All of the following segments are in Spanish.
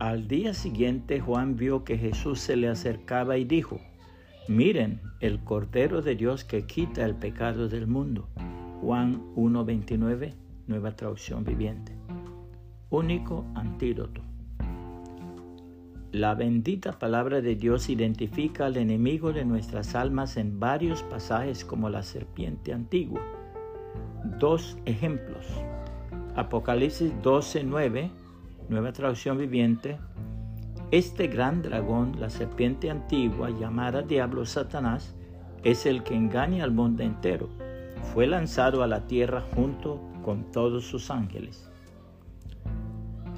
Al día siguiente Juan vio que Jesús se le acercaba y dijo, miren el Cordero de Dios que quita el pecado del mundo. Juan 1.29, nueva traducción viviente. Único antídoto. La bendita palabra de Dios identifica al enemigo de nuestras almas en varios pasajes como la serpiente antigua. Dos ejemplos. Apocalipsis 12:9, nueva traducción viviente. Este gran dragón, la serpiente antigua llamada Diablo Satanás, es el que engaña al mundo entero. Fue lanzado a la tierra junto con todos sus ángeles.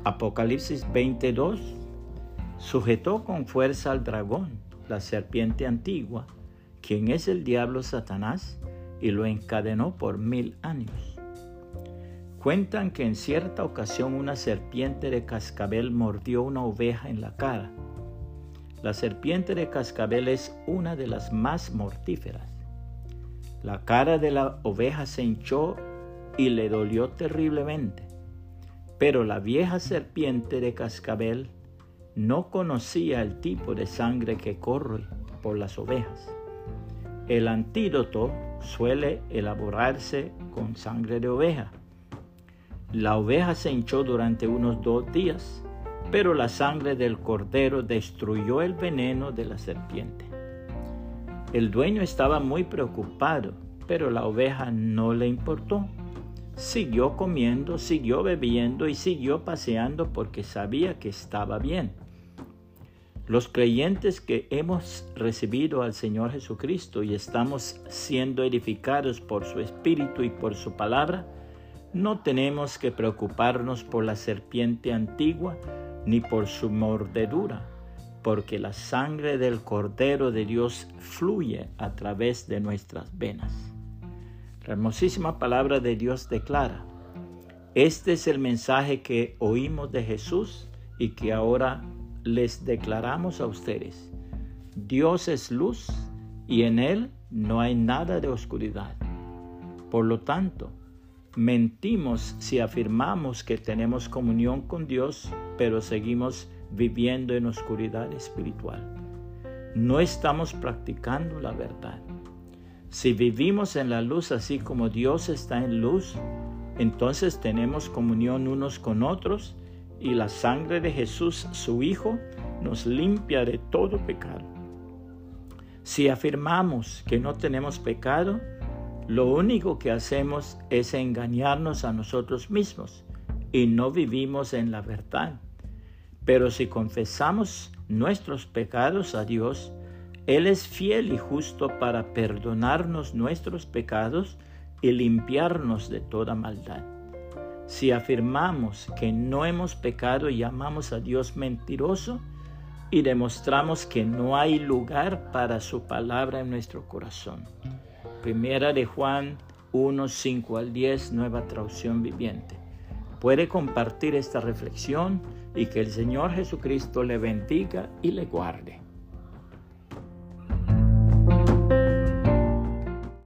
Apocalipsis 22 sujetó con fuerza al dragón, la serpiente antigua, quien es el diablo Satanás, y lo encadenó por mil años. Cuentan que en cierta ocasión una serpiente de cascabel mordió una oveja en la cara. La serpiente de cascabel es una de las más mortíferas. La cara de la oveja se hinchó y le dolió terriblemente. Pero la vieja serpiente de cascabel no conocía el tipo de sangre que corre por las ovejas. El antídoto suele elaborarse con sangre de oveja. La oveja se hinchó durante unos dos días, pero la sangre del cordero destruyó el veneno de la serpiente. El dueño estaba muy preocupado, pero la oveja no le importó. Siguió comiendo, siguió bebiendo y siguió paseando porque sabía que estaba bien. Los creyentes que hemos recibido al Señor Jesucristo y estamos siendo edificados por su Espíritu y por su palabra, no tenemos que preocuparnos por la serpiente antigua ni por su mordedura, porque la sangre del Cordero de Dios fluye a través de nuestras venas. La hermosísima palabra de Dios declara, este es el mensaje que oímos de Jesús y que ahora les declaramos a ustedes, Dios es luz y en Él no hay nada de oscuridad. Por lo tanto, mentimos si afirmamos que tenemos comunión con Dios, pero seguimos viviendo en oscuridad espiritual. No estamos practicando la verdad. Si vivimos en la luz así como Dios está en luz, entonces tenemos comunión unos con otros y la sangre de Jesús, su Hijo, nos limpia de todo pecado. Si afirmamos que no tenemos pecado, lo único que hacemos es engañarnos a nosotros mismos y no vivimos en la verdad. Pero si confesamos nuestros pecados a Dios, Él es fiel y justo para perdonarnos nuestros pecados y limpiarnos de toda maldad. Si afirmamos que no hemos pecado y llamamos a Dios mentiroso y demostramos que no hay lugar para su palabra en nuestro corazón. Primera de Juan 1, 5 al 10, nueva traducción viviente. Puede compartir esta reflexión y que el Señor Jesucristo le bendiga y le guarde.